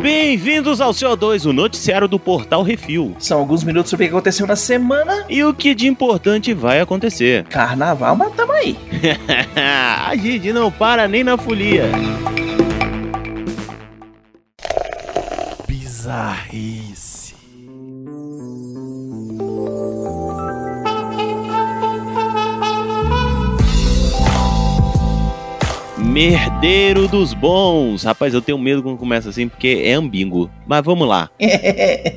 Bem-vindos ao CO2, o noticiário do Portal Refil. São alguns minutos sobre o que aconteceu na semana. E o que de importante vai acontecer. Carnaval, mas tamo aí. A Gigi não para nem na folia. Bizarrice. Merdeiro dos bons. Rapaz, eu tenho medo quando começa assim, porque é ambíguo. Mas vamos lá.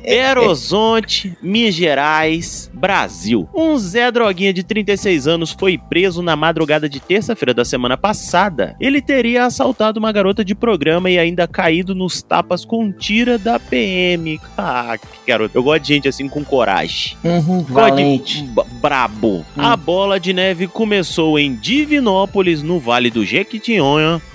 Belo Horizonte, Minas Gerais, Brasil. Um Zé Droguinha de 36 anos foi preso na madrugada de terça-feira da semana passada. Ele teria assaltado uma garota de programa e ainda caído nos tapas com tira da PM. Ah, que garoto. Eu gosto de gente assim com coragem. Uhum, de valente. Brabo. A bola de neve começou em Divinópolis, no Vale do Jequitinhonha,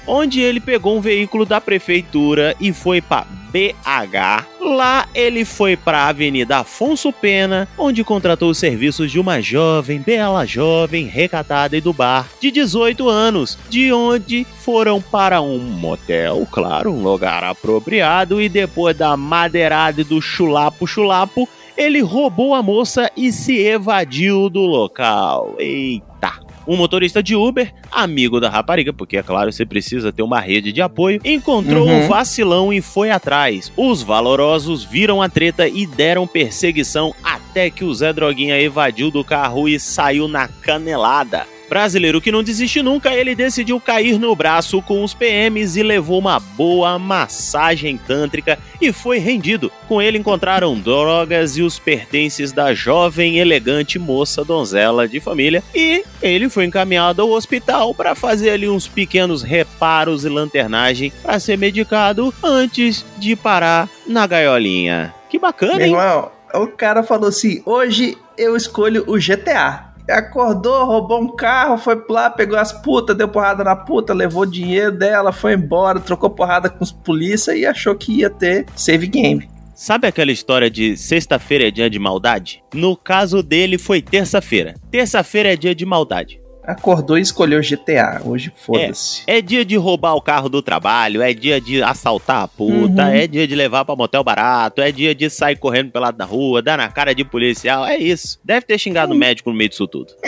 onde ele pegou um veículo da prefeitura e foi para BH. Lá ele foi para a Avenida Afonso Pena, onde contratou os serviços de uma jovem, bela jovem, recatada e do bar, de 18 anos, de onde foram para um motel, claro, um lugar apropriado, e depois da madeirada e do chulapo-chulapo, ele roubou a moça e se evadiu do local. Eita! Um motorista de Uber, amigo da rapariga, porque é claro, você precisa ter uma rede de apoio, encontrou Uhum. o vacilão e foi atrás. Os valorosos viram a treta e deram perseguição até que o Zé Droguinha evadiu do carro e saiu na canelada. Brasileiro que não desiste nunca, ele decidiu cair no braço com os PMs e levou uma boa massagem tântrica e foi rendido. Com ele encontraram drogas e os pertences da jovem, elegante moça donzela de família e ele foi encaminhado ao hospital para fazer ali uns pequenos reparos e lanternagem para ser medicado antes de parar na gaiolinha. Que bacana, Meu hein? irmão, o cara falou assim: hoje eu escolho o GTA. Acordou, roubou um carro, foi lá, pegou as putas, deu porrada na puta, levou o dinheiro dela, foi embora, trocou porrada com os polícia e achou que ia ter save game. Sabe aquela história de sexta-feira é dia de maldade? No caso dele foi terça-feira. Terça-feira é dia de maldade. Acordou e escolheu GTA. Hoje foda-se. É dia de roubar o carro do trabalho, é dia de assaltar a puta, Uhum. é dia de levar pra motel barato, é dia de sair correndo pelo lado da rua, dar na cara de policial, é isso. Deve ter xingado o médico no meio disso tudo.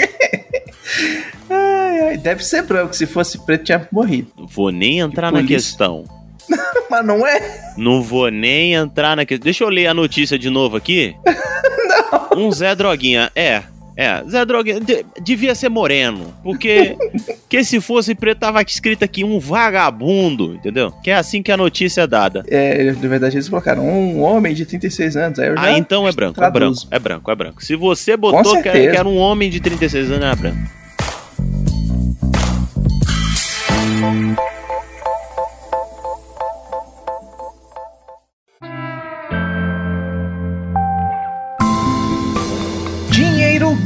Ai, ai, deve ser branco, se fosse preto tinha morrido. Não vou nem entrar na questão. Mas não é? Não vou nem entrar na questão. Deixa eu ler a notícia de novo aqui. Um Zé Droguinha. É, é. Zé Droguinha de- devia ser moreno. Porque que se fosse preto tava escrito aqui um vagabundo, entendeu? Que é assim que a notícia é dada. É, na verdade eles colocaram um homem de 36 anos. Aí eu já Ah, então é branco, é branco, traduzo. é branco, é branco. Se você botou que era, que era um homem de 36 anos, era branco.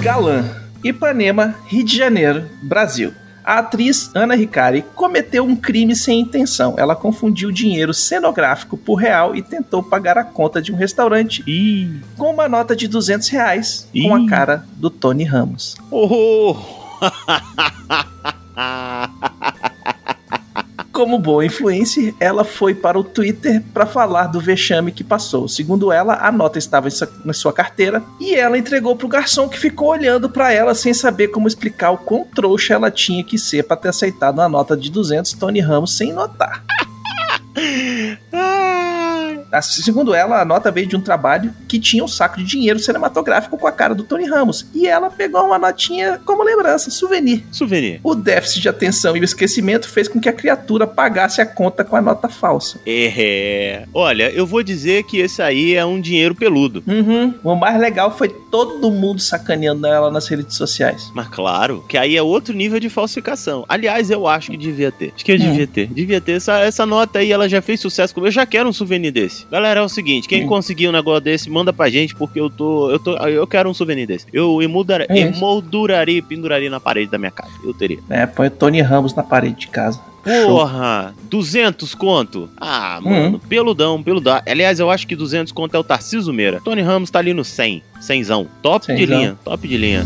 Galã. Ipanema, Rio de Janeiro, Brasil. A atriz Ana Ricari cometeu um crime sem intenção. Ela confundiu dinheiro cenográfico por real e tentou pagar a conta de um restaurante Ih. com uma nota de 200 reais com Ih. a cara do Tony Ramos. Oh. Como boa influencer, ela foi para o Twitter para falar do vexame que passou. Segundo ela, a nota estava na sua carteira e ela entregou pro garçom que ficou olhando para ela sem saber como explicar o quão trouxa ela tinha que ser para ter aceitado uma nota de 200 Tony Ramos sem notar. Ah, Segundo ela, a nota veio de um trabalho que tinha um saco de dinheiro cinematográfico com a cara do Tony Ramos. E ela pegou uma notinha como lembrança, souvenir. Souvenir. O déficit de atenção e o esquecimento fez com que a criatura pagasse a conta com a nota falsa. É. Olha, eu vou dizer que esse aí é um dinheiro peludo. Uhum. O mais legal foi todo mundo sacaneando ela nas redes sociais. Mas claro, que aí é outro nível de falsificação. Aliás, eu acho que devia ter. Acho que eu Hum. devia ter. Devia ter. Essa, essa nota aí, ela já fez sucesso. Eu já quero um souvenir desse. Galera, é o seguinte: quem Hum. conseguir um negócio desse, manda pra gente, porque eu tô. Eu, tô, eu quero um souvenir desse. Eu emudar, É emolduraria e penduraria na parede da minha casa. Eu teria. É, põe o Tony Ramos na parede de casa. Show. Porra, 200 conto? Ah, Hum. mano, peludão, peludão. Aliás, eu acho que 200 conto é o Tarciso Meira. Tony Ramos tá ali no 100, 100zão. Top de linha, top de linha.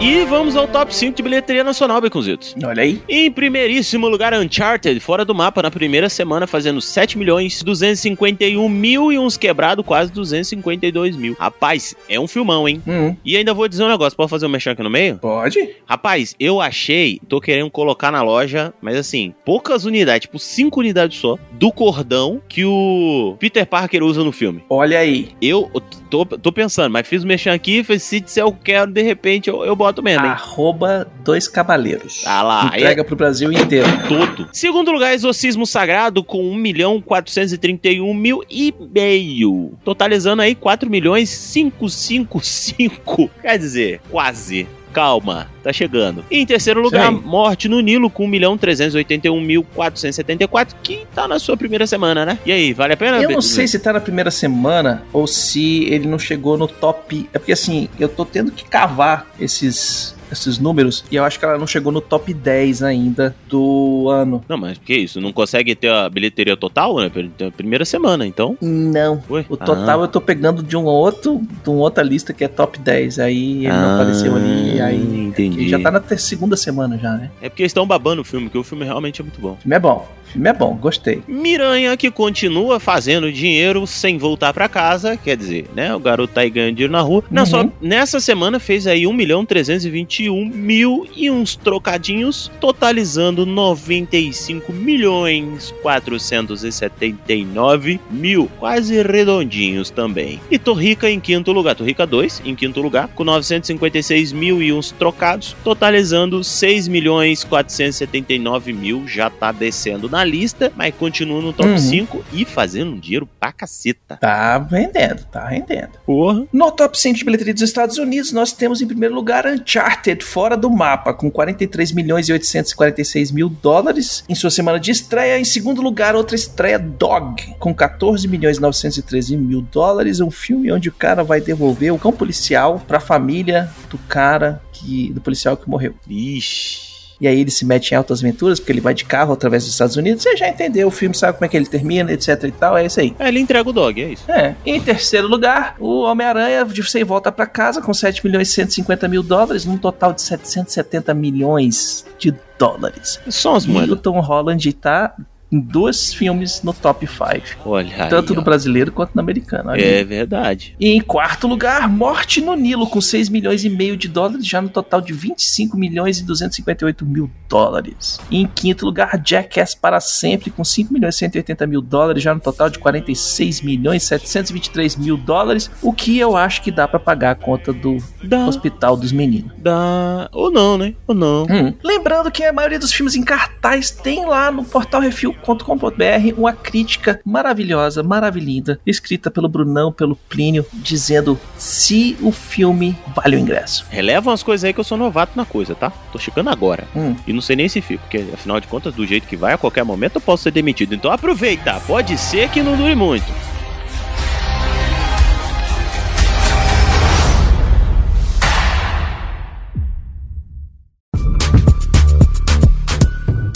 E vamos ao top 5 de bilheteria nacional, Beconzitos. Olha aí. Em primeiríssimo lugar, Uncharted, fora do mapa na primeira semana, fazendo 7 milhões 251 mil e uns quebrado, quase 252 mil. Rapaz, é um filmão, hein? Hum, E ainda vou dizer um negócio, pode fazer um mexer aqui no meio? pode? Rapaz, eu achei, tô querendo colocar na loja, mas assim, poucas unidades, tipo 5 unidades só, do cordão que o Peter Parker usa no filme. Olha aí. Eu tô, tô pensando, mas fiz o mexer aqui, se disser eu quero, de repente eu, eu boto mesmo, hein? Arroba dois cavaleiros. Ah lá, aí Entrega pro Brasil inteiro. todo. Segundo lugar, Exorcismo Sagrado com 1 milhão 431 mil e meio. Totalizando aí 4 milhões 555. Quer dizer, quase. Calma, tá chegando. E em terceiro lugar. Morte no Nilo com 1 milhão 381 mil 474, que tá na sua primeira semana, né? E aí, vale a pena? Eu não sei se tá na primeira semana ou se ele não chegou no top. É porque assim, eu tô tendo que cavar esses, esses números e eu acho que ela não chegou no top 10 ainda do ano. Não, mas que isso? Não consegue ter a bilheteria total, né? Primeira semana, então. Não. Ué? O total Ah. eu tô pegando de um outro, de uma outra lista que é top 10. Aí ele não Ah, apareceu ali. Aí entendi. já tá na segunda semana já, né? É porque eles estão babando o filme, porque o filme realmente é muito bom. O filme é bom. Filme é bom, gostei. Miranha que continua fazendo dinheiro sem voltar pra casa, quer dizer, né? O garoto tá aí ganhando dinheiro na rua. Uhum. só nessa semana fez aí 1 milhão 321 mil e uns trocadinhos, totalizando 95 milhões 479 mil, quase redondinhos também. E Torrica em quinto lugar, Torrica 2 em quinto lugar, com 956 mil e uns trocados, totalizando 6 milhões 479 mil, já tá descendo na lista, mas continua no top Uhum. 5 e fazendo um dinheiro pra caceta. Tá rendendo, tá rendendo. Porra. No top 5 de bilheteria dos Estados Unidos, nós temos em primeiro lugar Uncharted, fora do mapa, com 43 milhões e 846 mil dólares em sua semana de estreia. Em segundo lugar, outra estreia, Dog, com 14 milhões e 913 mil dólares. Um filme onde o cara vai devolver o cão policial pra família do cara que do policial que morreu. Ixi. E aí ele se mete em altas aventuras, porque ele vai de carro através dos Estados Unidos. Você já entendeu o filme, sabe como é que ele termina, etc e tal. É isso aí. É, ele entrega o dog, é isso. É. Em terceiro lugar, o Homem-Aranha de você volta pra casa com 7 milhões e 150 mil dólares, num total de 770 milhões de dólares. Só as E o moedas. Tom Holland tá dois filmes no top 5. Olha aí, Tanto no ó. brasileiro quanto no americano. olha aí. É verdade. E em quarto lugar, Morte no Nilo, com 6 milhões e meio de dólares, já no total de 25 milhões e 258 mil dólares. E em quinto lugar, Jackass para sempre, com 5 milhões e 180 mil dólares, já no total de 46 milhões e 723 mil dólares, o que eu acho que dá pra pagar a conta do Dá, Hospital dos Meninos. dá. Ou não, né? Ou não. Hum. Lembrando que a maioria dos filmes em cartaz tem lá no portal refil.com.br uma crítica maravilhosa, maravilhinda, escrita pelo Brunão, pelo Plínio, dizendo se o filme vale o ingresso. Releva umas coisas aí que eu sou novato na coisa, tá? Tô chegando agora. Hum. E não sei nem se fico, porque afinal de contas, do jeito que vai, a qualquer momento eu posso ser demitido. Então aproveita, pode ser que não dure muito.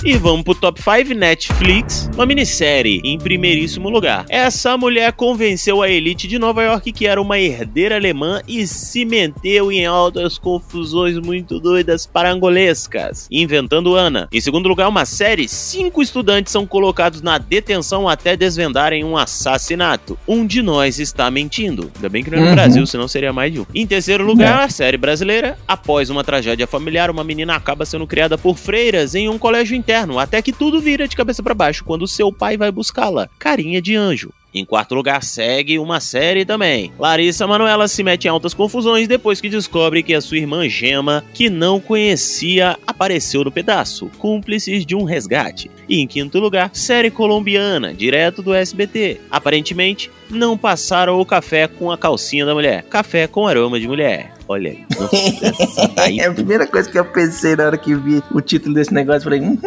E vamos pro top 5 Netflix, uma minissérie em primeiríssimo lugar. Essa mulher convenceu a elite de Nova York que era uma herdeira alemã e se meteu em altas confusões muito doidas parangolescas, inventando Ana. Em segundo lugar, uma série, cinco estudantes são colocados na detenção até desvendarem um assassinato. Um de nós está mentindo. Ainda bem que não é no Uhum. Brasil, senão seria mais de um. Em terceiro lugar, a série brasileira, após uma tragédia familiar, uma menina acaba sendo criada por freiras em um colégio interno, até que tudo vira de cabeça para baixo quando seu pai vai buscá-la. Carinha de anjo. Em quarto lugar, segue uma série também. Larissa Manoela se mete em altas confusões depois que descobre que a sua irmã Gema, que não conhecia, apareceu no pedaço, cúmplices de um resgate. E em quinto lugar, série colombiana, direto do SBT. Aparentemente, não passaram o café com a calcinha da mulher. Café com aroma de mulher. Olha aí. Nossa, essa daí É a primeira coisa que eu pensei na hora que vi o título desse negócio. Falei, hum,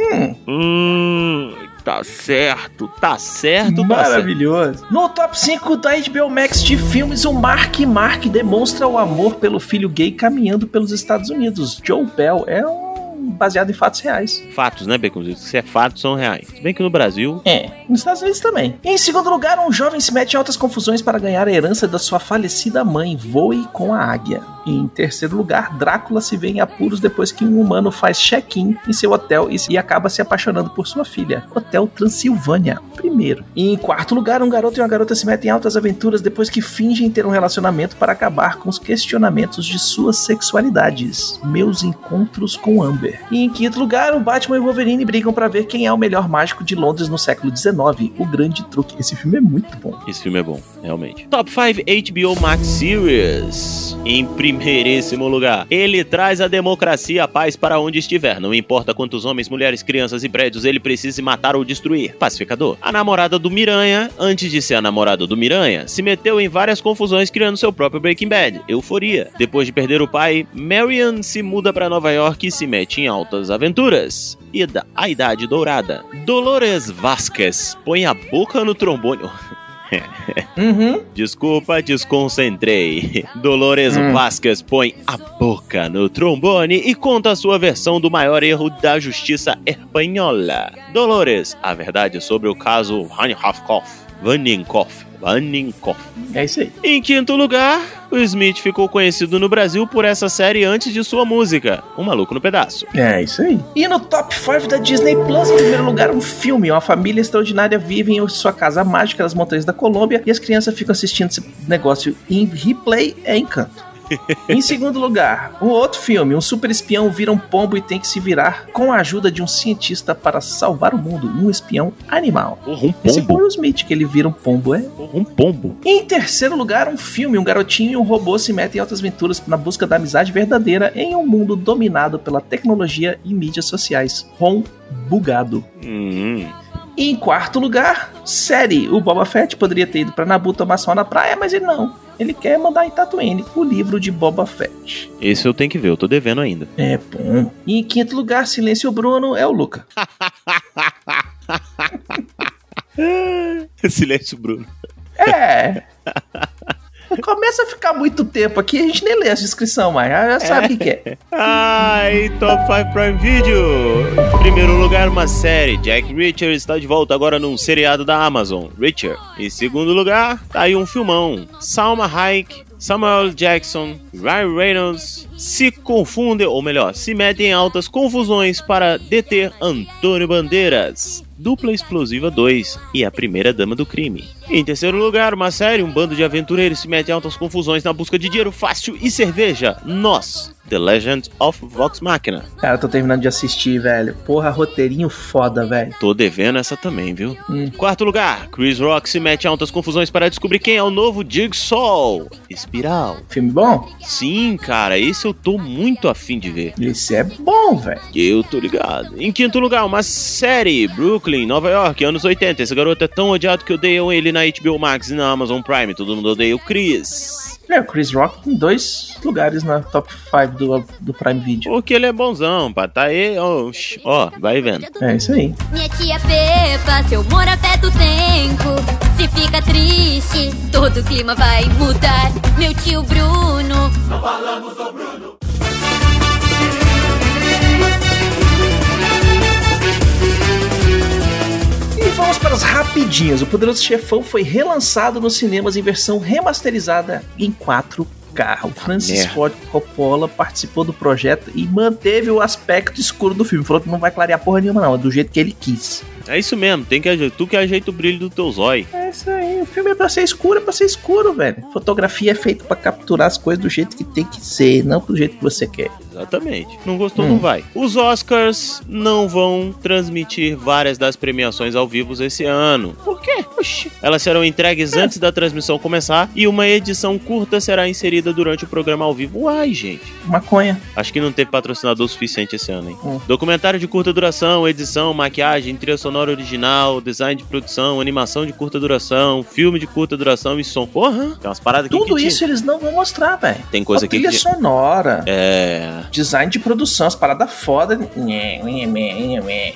Hum, tá certo, tá certo, tá certo. maravilhoso. No top 5 da HBO Max de filmes, o Mark Mark demonstra o amor pelo filho gay caminhando pelos Estados Unidos. Joe Bell é um baseado em fatos reais. Fatos, né, Baconzitos? Se é fatos, são reais. Se bem que no Brasil... É, nos Estados Unidos também. Em segundo lugar, um jovem se mete em altas confusões para ganhar a herança da sua falecida mãe. Voe com a águia. Em terceiro lugar, Drácula se vê em apuros depois que um humano faz check-in em seu hotel e, acaba se apaixonando por sua filha. Hotel Transilvânia. Primeiro. E em quarto lugar, um garoto e uma garota se metem em altas aventuras depois que fingem ter um relacionamento para acabar com os questionamentos de suas sexualidades. Meus encontros com Amber. E em quinto lugar, o Batman e o Wolverine brigam para ver quem é o melhor mágico de Londres no século XIX. O Grande Truque. Esse filme é muito bom. Esse filme é bom, realmente. Top 5 HBO Max Series. Em primeiríssimo lugar, ele traz a democracia e a paz para onde estiver. Não importa quantos homens, mulheres, crianças e prédios ele precise matar ou destruir. Pacificador. A namorada do Miranha, antes de ser a namorada do Miranha, se meteu em várias confusões criando seu próprio Breaking Bad. Euforia. Depois de perder o pai, Marion se muda para Nova York e se mete em altas aventuras. Ida, a Idade Dourada. Dolores Vasquez põe a boca no trombone. Uhum. Desculpa, desconcentrei. Dolores Hum. Vasquez põe a boca no trombone e conta a sua versão do maior erro da justiça espanhola. Dolores, a verdade sobre o caso. Vaninkoff. Vaninkoff. É isso aí. Em quinto lugar, o Smith ficou conhecido no Brasil por essa série antes de sua música, Um Maluco no Pedaço. É isso aí. E no top 5 da Disney Plus, em primeiro lugar, um filme. Uma família extraordinária vive em sua casa mágica nas montanhas da Colômbia e as crianças ficam assistindo esse negócio em replay. É encanto. Em segundo lugar, um outro filme. Um super espião vira um pombo e tem que se virar com a ajuda de um cientista para salvar o mundo. Um espião animal. Porra, um Esse foi pombo. o Smith, que ele vira um pombo, é? Porra, um pombo. Em terceiro lugar, um filme. Um garotinho e um robô se metem em altas aventuras na busca da amizade verdadeira em um mundo dominado pela tecnologia e mídias sociais. Ron Bugado. Hum. E em quarto lugar, série. O Boba Fett poderia ter ido pra Nabu tomar sol na praia, mas ele não. Ele quer mandar em Tatooine o livro de Boba Fett. Esse eu tenho que ver, eu tô devendo ainda. É bom. E em quinto lugar, Silêncio Bruno é o Luca. Silêncio, Bruno. É. Começa a ficar muito tempo aqui, a gente nem lê a descrição mais. Já sabe o que, que é. Ai, Top 5 Prime Video. Em primeiro lugar, uma série. Jack Reacher está de volta agora num seriado da Amazon, Reacher. Em segundo lugar, tá aí um filmão. Salma Hayek, Samuel Jackson, Ryan Reynolds se confundem, ou melhor, se metem em altas confusões para deter Antônio Bandeiras. Dupla Explosiva 2 e a primeira dama do crime. Em terceiro lugar, uma série, um bando de aventureiros se mete em altas confusões na busca de dinheiro fácil e cerveja. Nós, The Legend of Vox Machina. Cara, tô terminando de assistir, velho. Porra, roteirinho foda, velho. Tô devendo essa também, viu? Hum. Quarto lugar, Chris Rock se mete em altas confusões para descobrir quem é o novo Jigsaw. Espiral. Filme bom? Sim, cara, esse eu tô muito afim de ver. Esse é bom, velho. Eu tô ligado. Em quinto lugar, uma série, Brooklyn, Nova York, anos 80. Esse garoto é tão odiado que odeiam ele na HBO Max e na Amazon Prime. Todo mundo odeia o Chris. É, o Chris Rock em dois lugares na top 5 do, do Prime Video. Porque ele é bonzão, pá. Tá aí, ó, ó, vai vendo. É isso aí. Minha tia Pepa, seu humor afeta o tempo. Se fica triste, todo o clima vai mudar. Meu tio Bruno, E vamos para as rapidinhas. O Poderoso Chefão foi relançado nos cinemas em versão remasterizada em 4K. O Francis Merda. Ford Coppola participou do projeto e manteve o aspecto escuro do filme. Falou que não vai clarear porra nenhuma, não. É do jeito que ele quis. É isso mesmo, tem que ajeitar. Tu que ajeita o brilho do teu zóio. É isso aí. O filme é pra ser escuro, é pra ser escuro, velho. Fotografia é feita pra capturar as coisas do jeito que tem que ser, não do jeito que você quer. Exatamente. Não gostou, Hum. não vai. Os Oscars não vão transmitir várias das premiações ao vivo esse ano. Por quê? Oxi. Elas serão entregues antes da transmissão começar e uma edição curta será inserida durante o programa ao vivo. Uai, gente. Maconha. Acho que não teve patrocinador suficiente esse ano, hein? Hum. Documentário de curta duração, edição, maquiagem, trilha sonora original, design de produção, animação de curta duração filme de curta duração e som. Porra, tem umas paradas aqui Tudo que te- isso eles não vão mostrar, velho. Tem coisa A aqui trilha que... sonora, É, design de produção, as paradas foda.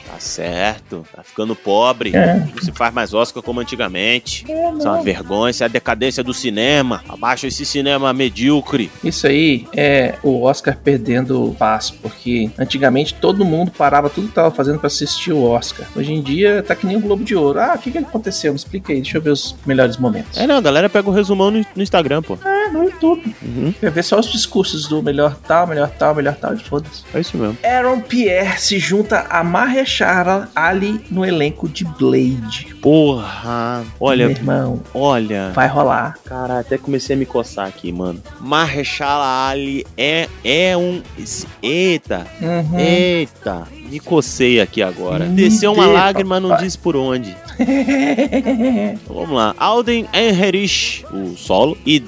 Tá certo. Tá ficando pobre. É. Não se faz mais Oscar como antigamente. É, Isso é uma vergonha, isso é a decadência do cinema. Abaixa esse cinema medíocre. Isso aí é o Oscar perdendo o passo, porque antigamente todo mundo parava tudo que tava fazendo pra assistir o Oscar. Hoje em dia tá que nem o Globo de Ouro. Ah, o que que aconteceu? Me explica aí, deixa eu ver os melhores momentos. É, não, a galera pega o resumão no, no Instagram, pô. É, no YouTube. Uhum, Quer ver só os discursos do melhor tal, melhor tal, melhor tal e foda-se. é isso mesmo. Aaron Pierre se junta a Mahershala Ali no elenco de Blade. Porra, olha, Meu irmão, olha. vai rolar. Cara, até comecei a me coçar aqui, mano. Mahershala Ali é, é um... Eita, Uhum. eita. Me cocei aqui agora. Me Desceu uma lágrima, não papai. disse por onde. Vamos lá. Alden Ehrenreich, o solo, e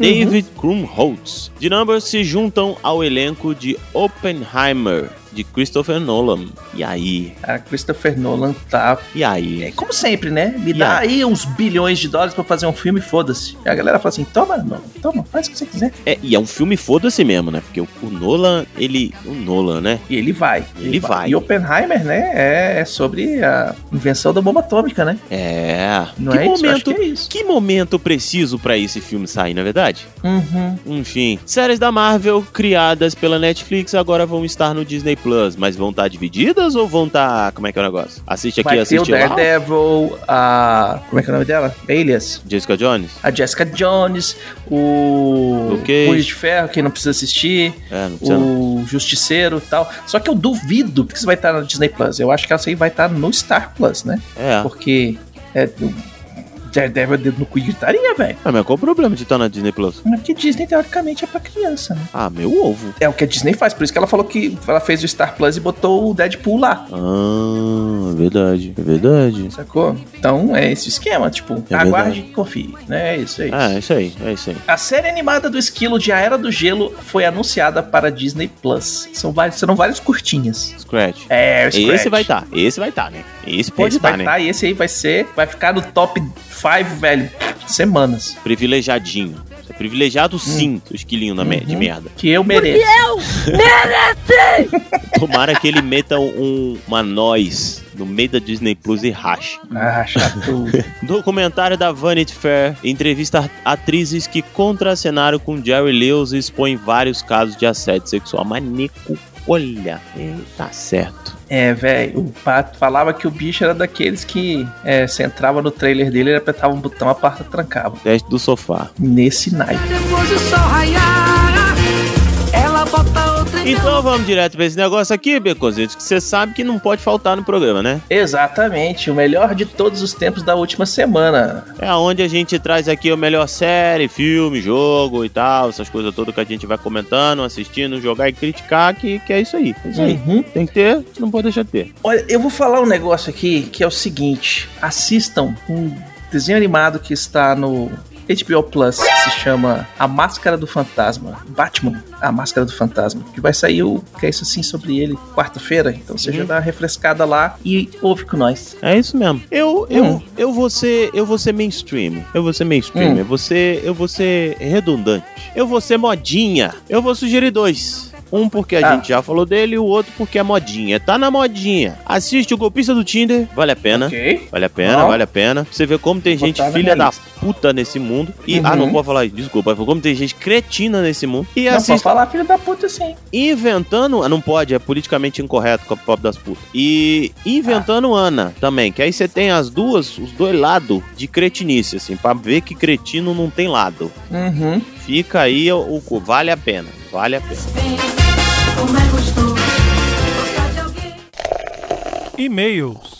David Krumholtz, de Numbers, se juntam ao elenco de Oppenheimer, de Christopher Nolan. E aí? A Christopher Nolan tá E aí? É como sempre, né? Me E dá aí? aí uns bilhões de dólares pra fazer um filme, foda-se. E a galera fala assim: toma, não, toma, faz o que você quiser. É, e é um filme foda-se mesmo, né? Porque o, o Nolan, ele. O Nolan, né? E ele vai. Ele vai. E Oppenheimer, né? É, é sobre a invenção da bomba atômica, né? É. Não que é isso? Momento. que é isso. Que momento preciso pra esse filme sair, na é verdade? Uhum. Enfim, séries da Marvel criadas pela Netflix agora vão estar no Disney Plus, mas vão estar divididas ou vão estar. Como é que é o negócio? Assiste aqui, Vai o assiste lá. Daredevil, a. Como é que é o nome dela? Alias. Jessica Jones? A Jessica Jones, o. Punho de Ferro, que não precisa assistir. É, não precisa. não. O Justiceiro e tal. Só que eu duvido que isso vai estar no Disney Plus. Eu acho que essa aí vai estar no Star Plus, né? É. Porque é, o Daredevil é dedo no cu e gritaria, velho. Ah, mas qual o problema de estar na Disney Plus? Mas que Disney, teoricamente, é pra criança, né? Ah, meu ovo. É o que a Disney faz, por isso que ela falou que ela fez o Star Plus e botou o Deadpool lá. Ah, é verdade. É verdade. Sacou? Então é esse esquema, tipo, É aguarde e confie, né? É isso aí. Ah, é isso aí, é isso aí. A série animada do esquilo de A Era do Gelo foi anunciada para Disney Plus. São vários, serão vários curtinhas. Scratch. É, o Scratch. Esse vai estar, esse vai estar, né? Esse pode estar, vai né? estar e esse aí vai ser, vai ficar no top 5, velho, semanas. Privilegiadinho. É privilegiado sim, seu esquilinho na me- de Uhum. merda. Que eu mereço. Tomara que ele meta um, uma nós no meio da Disney Plus e rache. Ah, chato. Documentário da Vanity Fair entrevista atrizes que contracenaram com Jerry Lewis e expõe vários casos de assédio sexual. Manico, olha, é, tá certo. É, velho, o Pato falava que o bicho era daqueles que é, você entrava no trailer dele, ele apertava um botão, a porta trancava. Teste do sofá. Nesse naipe. Depois o sol raiar, ela bota Então vamos direto pra esse negócio aqui, Becozito, que você sabe que não pode faltar no programa, né? Exatamente, o melhor de todos os tempos da última semana. É onde a gente traz aqui a melhor série, filme, jogo e tal, essas coisas todas que a gente vai comentando, assistindo, jogar e criticar, que, que é isso aí. É isso aí. Uhum. Tem que ter, não pode deixar de ter. Olha, eu vou falar um negócio aqui que é o seguinte: assistam um desenho animado que está no HBO Plus, que se chama A Máscara do Fantasma. Batman, A Máscara do Fantasma. Que vai sair o que é isso assim sobre ele quarta-feira. Então você já dá uma refrescada lá e ouve com nós. É isso mesmo. Eu, eu, Hum. eu vou ser, eu vou ser mainstream. Eu vou ser mainstream. Hum. Eu vou ser, eu vou ser redundante. Eu vou ser modinha. Eu vou sugerir dois. Um porque a Ah. gente já falou dele e o outro porque é modinha. Tá na modinha. Assiste o Golpista do Tinder, vale a pena. Ok? Vale a pena, vale a pena. Você ver como tem Vou gente filha da lista. puta nesse mundo. E, Uhum. ah, não pode falar isso, desculpa. Como tem gente cretina nesse mundo. E Não assiste falar filho da puta assim. inventando. Ah, não pode, é politicamente incorreto com a pop das putas. E inventando Ah. Ana também. Que aí você tem as duas, os dois lados de cretinice, assim, pra ver que cretino não tem lado. Uhum. Fica aí o, o vale a pena. Vale a pena. É. E-mails.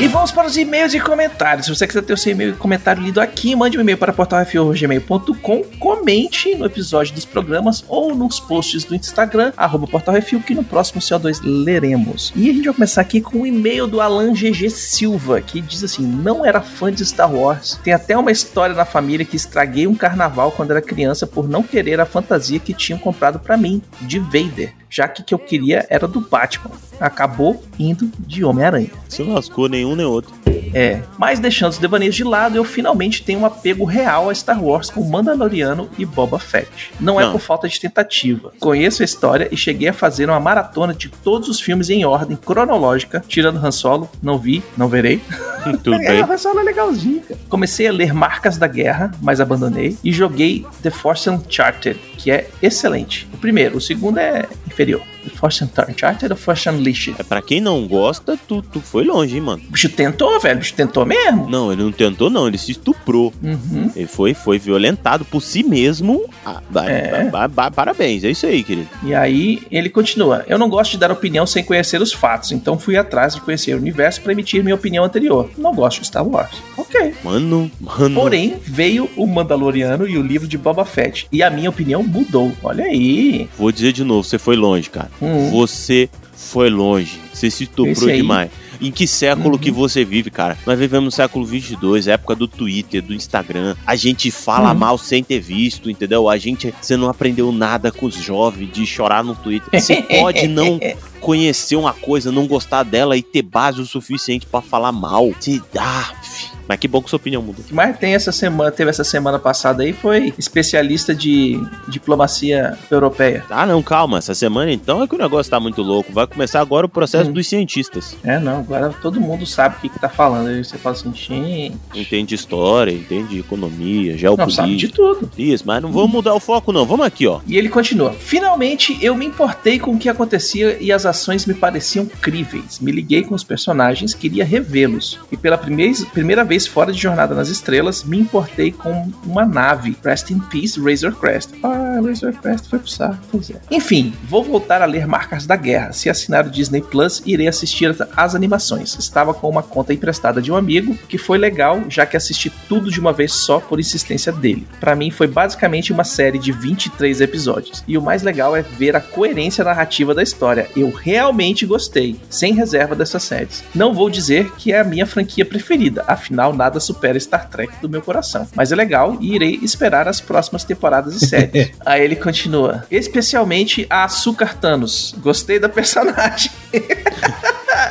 E vamos para os e-mails e comentários. Se você quiser ter o seu e-mail e comentário lido aqui, mande um e-mail para portalrefil.gmail.com, comente no episódio dos programas ou nos posts do Instagram, arroba portalrefil, que no próximo CO2 leremos. E a gente vai começar aqui com o e-mail do Alan GG Silva, que diz assim, não era fã de Star Wars. Tem até uma história na família que estraguei um carnaval quando era criança por não querer a fantasia que tinham comprado para mim, de Vader. Já que o que eu queria era do Batman. Acabou indo de Homem-Aranha. Se lascou nenhum nem outro. É, mas deixando os devaneios de lado, eu finalmente tenho um apego real a Star Wars com Mandaloriano e Boba Fett. Não, é Não. por falta de tentativa. Conheço a história e cheguei a fazer uma maratona de todos os filmes em ordem cronológica, tirando Han Solo, não vi, não verei. Tudo É, bem. o Han Solo é legalzinho, cara. Comecei a ler Marcas da Guerra, mas abandonei, e joguei The Force Uncharted, que é excelente. O primeiro, o segundo é inferior. The Force Uncharted ou Force Unleashed? É, pra quem não gosta, tu, tu foi longe, hein, mano. O bicho tentou, velho, o bicho tentou mesmo. Não, ele não tentou, não. Ele se estuprou. Uhum. Ele foi, foi violentado por si mesmo. Ah, É. parabéns, é isso aí, querido. E aí ele continua: Eu não gosto de dar opinião sem conhecer os fatos, então fui atrás de conhecer o universo para emitir minha opinião anterior. Não gosto de Star Wars. Ok. Mano, mano. Porém, veio o Mandaloriano e o livro de Boba Fett. E a minha opinião mudou. Olha aí. Vou dizer de novo, você foi longe, cara. Hum. Você foi longe. Você se estuprou demais. Em que século Uhum. que você vive, cara? Nós vivemos no século 22, época do Twitter, do Instagram. A gente fala Uhum. mal sem ter visto, entendeu? A gente, você não aprendeu nada com os jovens de chorar no Twitter. Você pode não conhecer uma coisa, não gostar dela e ter base o suficiente pra falar mal. Ah, fi. Mas que bom que sua opinião mudou. O que mais tem essa semana, teve essa semana passada aí foi especialista de diplomacia europeia. Ah, não, calma. Essa semana então é que o negócio tá muito louco. Vai começar agora o processo Hum. dos cientistas. É, não, agora todo mundo sabe o que, que tá falando. Aí você fala assim, gente. Entende história, entende economia, Não, geopolítica. sabe de tudo. Isso, mas não vamos mudar o foco, não. Vamos aqui, ó. E ele continua: Finalmente eu me importei com o que acontecia e as ações me pareciam críveis. Me liguei com os personagens, queria revê-los. E pela primeira, primeira vez fora de Jornada nas Estrelas, me importei com uma nave. Rest in Peace, Razor Crest. Ah, Razor Crest foi pro saco. Pois é. Enfim, vou voltar a ler Marcas da Guerra. Se assinar o Disney Plus, irei assistir às animações. Estava com uma conta emprestada de um amigo, que foi legal, já que assisti tudo de uma vez só por insistência dele. Pra mim foi basicamente uma série de 23 episódios. E o mais legal é ver a coerência narrativa da história. Eu realmente gostei, sem reserva dessas séries. Não vou dizer que é a minha franquia preferida, afinal nada supera Star Trek do meu coração. Mas é legal e irei esperar as próximas temporadas e séries. Aí ele continua: especialmente a Açúcar Thanos. Gostei da personagem.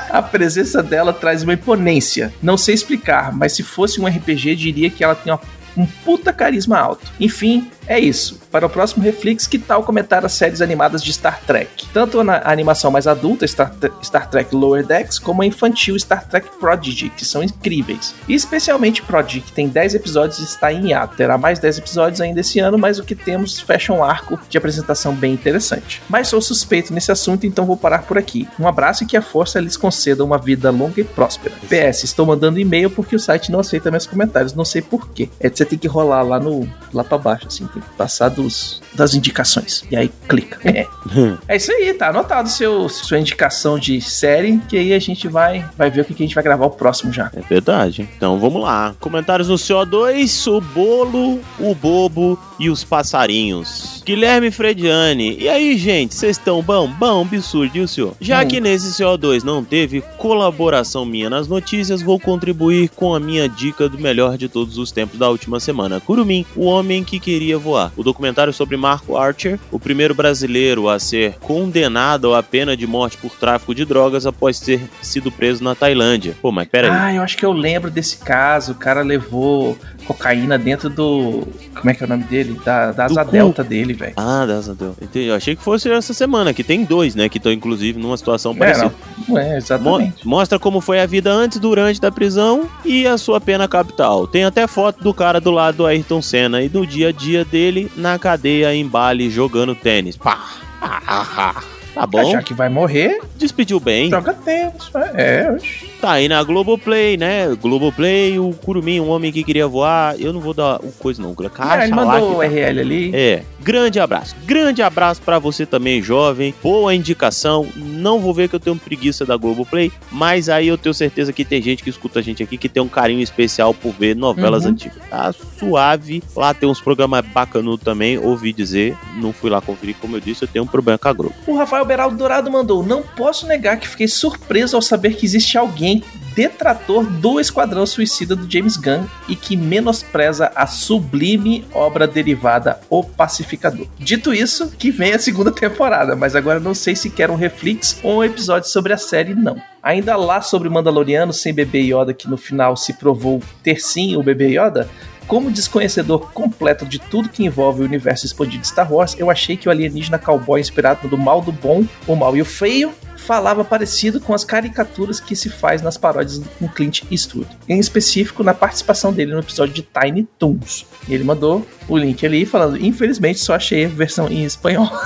A presença dela traz uma imponência. Não sei explicar, mas se fosse um RPG, diria que ela tem uma- um puta carisma alto. Enfim, é isso. Para o próximo Reflex, que tal comentar as séries animadas de Star Trek? Tanto na animação mais adulta, Star, Star Trek Lower Decks, como a infantil Star Trek Prodigy, que são incríveis. E especialmente Prodigy, que tem 10 episódios e está em hiato. Terá mais 10 episódios ainda esse ano, mas o que temos fecha um arco de apresentação bem interessante. Mas sou suspeito nesse assunto, então vou parar por aqui. Um abraço e que a força lhes conceda uma vida longa e próspera. PS, estou mandando e-mail porque o site não aceita meus comentários, não sei porquê. É, você tem que rolar lá no lá para baixo, assim, que passar dos, das indicações. E aí clica. É. É isso aí, tá anotado seu, sua indicação de série, que aí a gente vai, vai ver o que que a gente vai gravar o próximo já. É verdade. Então vamos lá. Comentários no CO2, o bolo, o bobo e os passarinhos. Guilherme Frediani. E aí, gente, vocês estão bom? Bom, absurdo, e o senhor? Já Hum. que nesse CO2 não teve colaboração minha nas notícias, vou contribuir com a minha dica do melhor de todos os tempos da última semana. Kurumin, o homem que queria voar. O documentário sobre Marco Archer, o primeiro brasileiro a ser condenado à pena de morte por tráfico de drogas após ter sido preso na Tailândia. Pô, mas peraí. Ah, eu acho que eu lembro desse caso. O cara levou cocaína dentro do. Como é que é o nome dele? Da, da asa cu. delta dele, velho. Ah, graças a Deus. Entendi. Eu achei que fosse essa semana, que tem dois, né? Que estão, inclusive, numa situação É, parecida. não, é, Mo- exatamente. mostra como foi a vida antes, durante da prisão e a sua pena capital. Tem até foto do cara do lado do Ayrton Senna e do dia a dia dele na cadeia em Bali jogando tênis. Pá! Ah, ah, ah. Tá bom, Já que vai morrer, despediu bem. joga tênis. É, oxe. Tá aí na Globoplay, né? Globoplay, o Curumim, um homem que queria voar. Eu não vou dar o coisa não. Caixa Ah, ele mandou o tá. URL ali. É, grande abraço. Grande abraço pra você também, jovem. Boa indicação. Não vou ver que eu tenho preguiça da Globoplay, mas aí eu tenho certeza que tem gente que escuta a gente aqui que tem um carinho especial por ver novelas Uhum. antigas. Tá suave. Lá tem uns programas bacanudos também, ouvi dizer. Não fui lá conferir, como eu disse, eu tenho um problema com a Globo. O Rafael Beraldo Dourado mandou: Não posso negar que fiquei surpreso ao saber que existe alguém detrator do Esquadrão Suicida do James Gunn e que menospreza a sublime obra derivada O Pacificador. Dito isso, que vem a segunda temporada, mas agora não sei se quer um reflex ou um episódio sobre a série, não. Ainda lá sobre Mandaloriano sem bebê Yoda, que no final se provou ter sim o bebê Yoda, como desconhecedor completo de tudo que envolve o universo expandido de Star Wars, eu achei que o alienígena cowboy inspirado do mal, do bom, o mal e o feio falava parecido com as caricaturas que se faz nas paródias com Clint Eastwood, em específico na participação dele no episódio de Tiny Toons. E ele mandou o link ali falando: infelizmente só achei a versão em espanhol.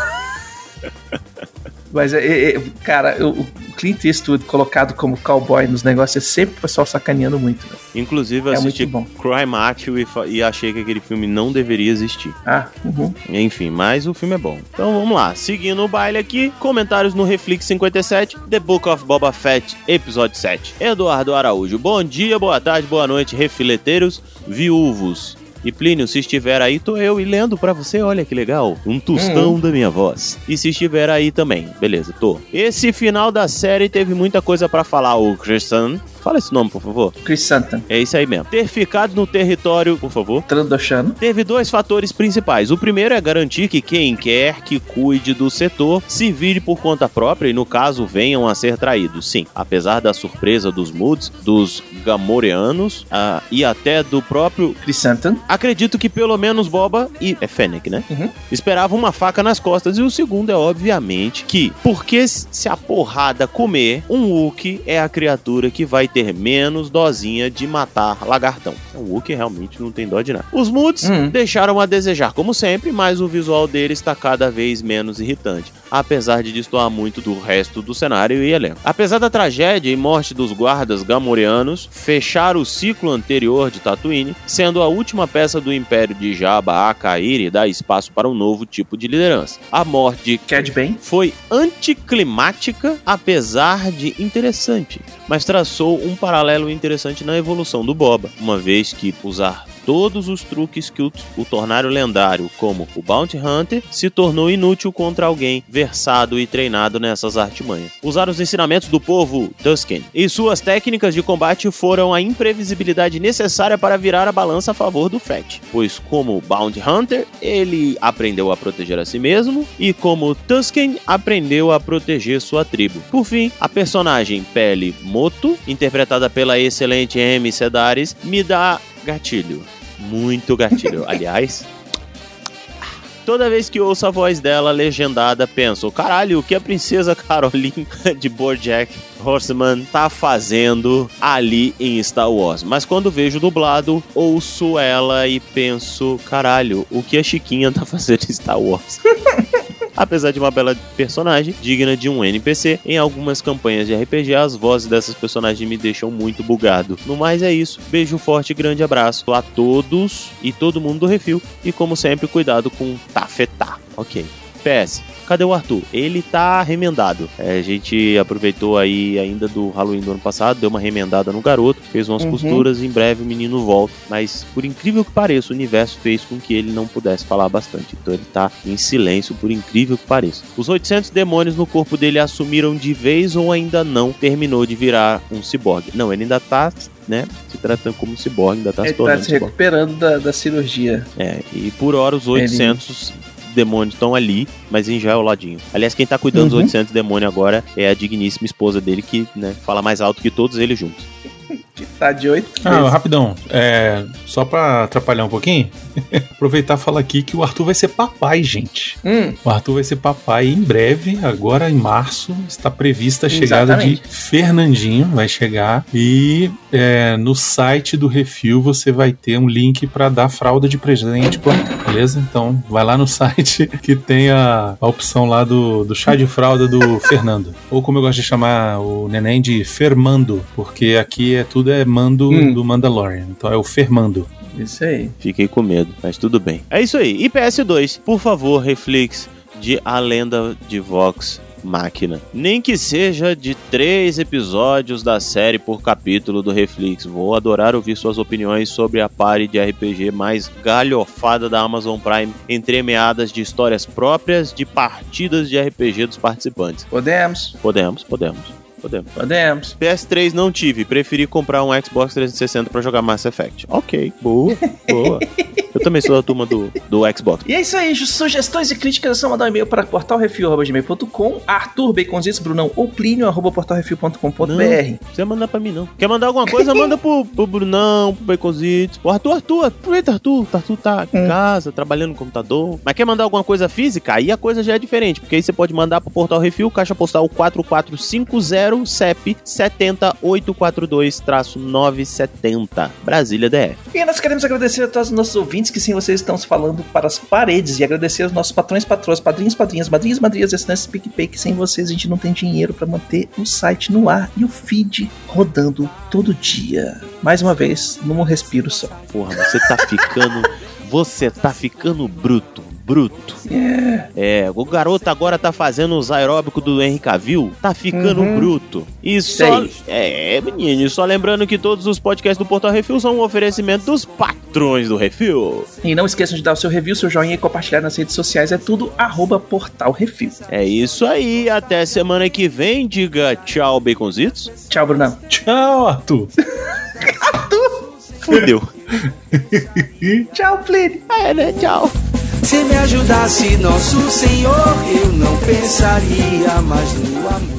Mas, é, é, cara, o Clint Eastwood colocado como cowboy nos negócios é sempre o pessoal sacaneando muito. Né? Inclusive, eu É assisti muito Cry Macho e, e achei que aquele filme não deveria existir. Ah, uhum. Enfim, mas o filme é bom. Então vamos lá, seguindo o baile aqui, comentários no Reflex 57, The Book of Boba Fett, episódio 7. Eduardo Araújo, bom dia, boa tarde, boa noite, refileteiros, viúvos. E Plínio, se estiver aí, tô eu e lendo pra você, olha que legal, um tostão da minha voz. E se estiver aí também, beleza, tô. Esse final da série teve muita coisa pra falar, o Christian. Fala esse nome, por favor. Chris Santa, É isso aí mesmo. Ter ficado no território, por favor. Trandoshano. Teve dois fatores principais. O primeiro é garantir que quem quer que cuide do setor se vire por conta própria e, no caso, venham a ser traídos. Sim, apesar da surpresa dos Moods, dos Gamoreanos ah, e até do próprio. Chris Santa. Acredito que pelo menos Boba e. É Fennec, né? Uhum. Esperavam uma faca nas costas. E o segundo é, obviamente, que porque se a porrada comer, um Wookie é a criatura que vai ter menos dozinha de matar lagartão. O Wookie realmente não tem dó de nada. Os Moods Uhum. deixaram a desejar, como sempre, mas o visual dele está cada vez menos irritante, apesar de destoar muito do resto do cenário e elenco. Apesar da tragédia e morte dos guardas gamorianos, fechar o ciclo anterior de Tatooine, sendo a última peça do Império de Jabba a cair e dar espaço para um novo tipo de liderança. A morte de Cad Bane. foi anticlimática, apesar de interessante, mas traçou um paralelo interessante na evolução do Boba, uma vez que usar todos os truques que o, o tornaram lendário, como o Bounty Hunter, se tornou inútil contra alguém versado e treinado nessas artimanhas. Usar os ensinamentos do povo Tusken e suas técnicas de combate foram a imprevisibilidade necessária para virar a balança a favor do Fett, pois como Bounty Hunter, ele aprendeu a proteger a si mesmo e como Tusken aprendeu a proteger sua tribo. Por fim, a personagem Pele Moto, interpretada pela excelente Amy Sedaris, me dá gatilho. Muito gatilho. Aliás, Toda vez que ouço a voz dela legendada, penso: caralho, o que a princesa Caroline de Bojack Horseman tá fazendo ali em Star Wars? Mas quando vejo dublado, ouço ela e penso: caralho, o que a Chiquinha tá fazendo em Star Wars? Apesar de uma bela personagem, digna de um NPC, em algumas campanhas de RPG as vozes dessas personagens me deixam muito bugado. No mais é isso. Beijo forte e grande abraço a todos e todo mundo do Refil. E como sempre, cuidado com tafetá. Ok. PS, cadê o Arthur? Ele tá remendado. É, a gente aproveitou aí ainda do Halloween do ano passado, deu uma remendada no garoto, fez umas Uhum. costuras, em breve o menino volta. Mas, por incrível que pareça, o universo fez com que ele não pudesse falar bastante. Então ele tá em silêncio, por incrível que pareça. Os 800 demônios no corpo dele assumiram de vez ou ainda não terminou de virar um ciborgue? Não, ele ainda tá, né, se tratando como um ciborgue, ainda tá se Ele tá tornando se recuperando da, da cirurgia. É, e por hora os 800 demônios estão ali, mas em já é o ladinho. Aliás, quem tá cuidando dos Uhum. 800 demônios agora é a digníssima esposa dele, que, né, fala mais alto que todos eles juntos. Que tá de oito Ah, vezes. rapidão. É, só pra atrapalhar um pouquinho, aproveitar e falar aqui que o Arthur vai ser papai, gente. Hum, O Arthur vai ser papai em breve, agora em março, está prevista a chegada Exatamente. de Fernandinho, vai chegar. E é, no site do Refil você vai ter um link para dar fralda de presente pro Arthur, beleza? Então vai lá no site que tem a, a opção lá do, do chá de fralda do Fernando. Ou como eu gosto de chamar o neném de Fermando, porque aqui é tudo é mando Hum. do Mandalorian. Então é o Fermando. isso aí. Fiquei com medo, mas tudo bem. É isso aí. E PS2, por favor, Reflex de A Lenda de Vox Máquina. Nem que seja de três episódios da série por capítulo do Reflex. Vou adorar ouvir suas opiniões sobre a party de RPG mais galhofada da Amazon Prime, entremeadas de histórias próprias de partidas de RPG dos participantes. Podemos. Podemos, podemos. Podemos. Podemos. PS3 não tive, preferi comprar um Xbox 360 pra jogar Mass Effect. Ok, boa, boa. Eu também sou da turma do, do Xbox. E é isso aí, sugestões e críticas é só mandar um e-mail para portalrefil.gmail.com, Arthur Baconzitos, Brunão ou Plínio, arroba portalrefil.com.br. Não precisa mandar pra mim, não. Quer mandar alguma coisa, manda pro, pro Brunão, pro Baconzitos. Pro Arthur, Arthur, aproveita, Arthur. Arthur tá em Hum. casa, trabalhando no computador. Mas quer mandar alguma coisa física? Aí a coisa já é diferente, porque aí você pode mandar pro Portal Refil, caixa postal 4450, CEP 70842-970, Brasília DF. E nós queremos agradecer a todos os nossos ouvintes que sem vocês estão falando para as paredes e agradecer aos nossos patrões, patroas, padrinhos, padrinhas, madrinhas, madrinhas assinantes PicPay que sem vocês a gente não tem dinheiro para manter o site no ar e o feed rodando todo dia. Mais uma vez, num respiro só. Porra, você tá ficando. Você tá ficando bruto. Bruto. É, o garoto agora tá fazendo os aeróbicos do Henry Cavill, tá ficando Uhum. bruto. E só. Sei. É, menino, e só lembrando que todos os podcasts do Portal Refil são um oferecimento dos patrões do Refil. E não esqueçam de dar o seu review, seu joinha e compartilhar nas redes sociais. É tudo arroba Portal Refil. É isso aí, até semana que vem. Diga tchau, baconzitos. Tchau, Brunão. Tchau, Arthur. Fudeu. Tchau, Plínio. É, né? Tchau. Se me ajudasse nosso Senhor, eu não pensaria mais no amor.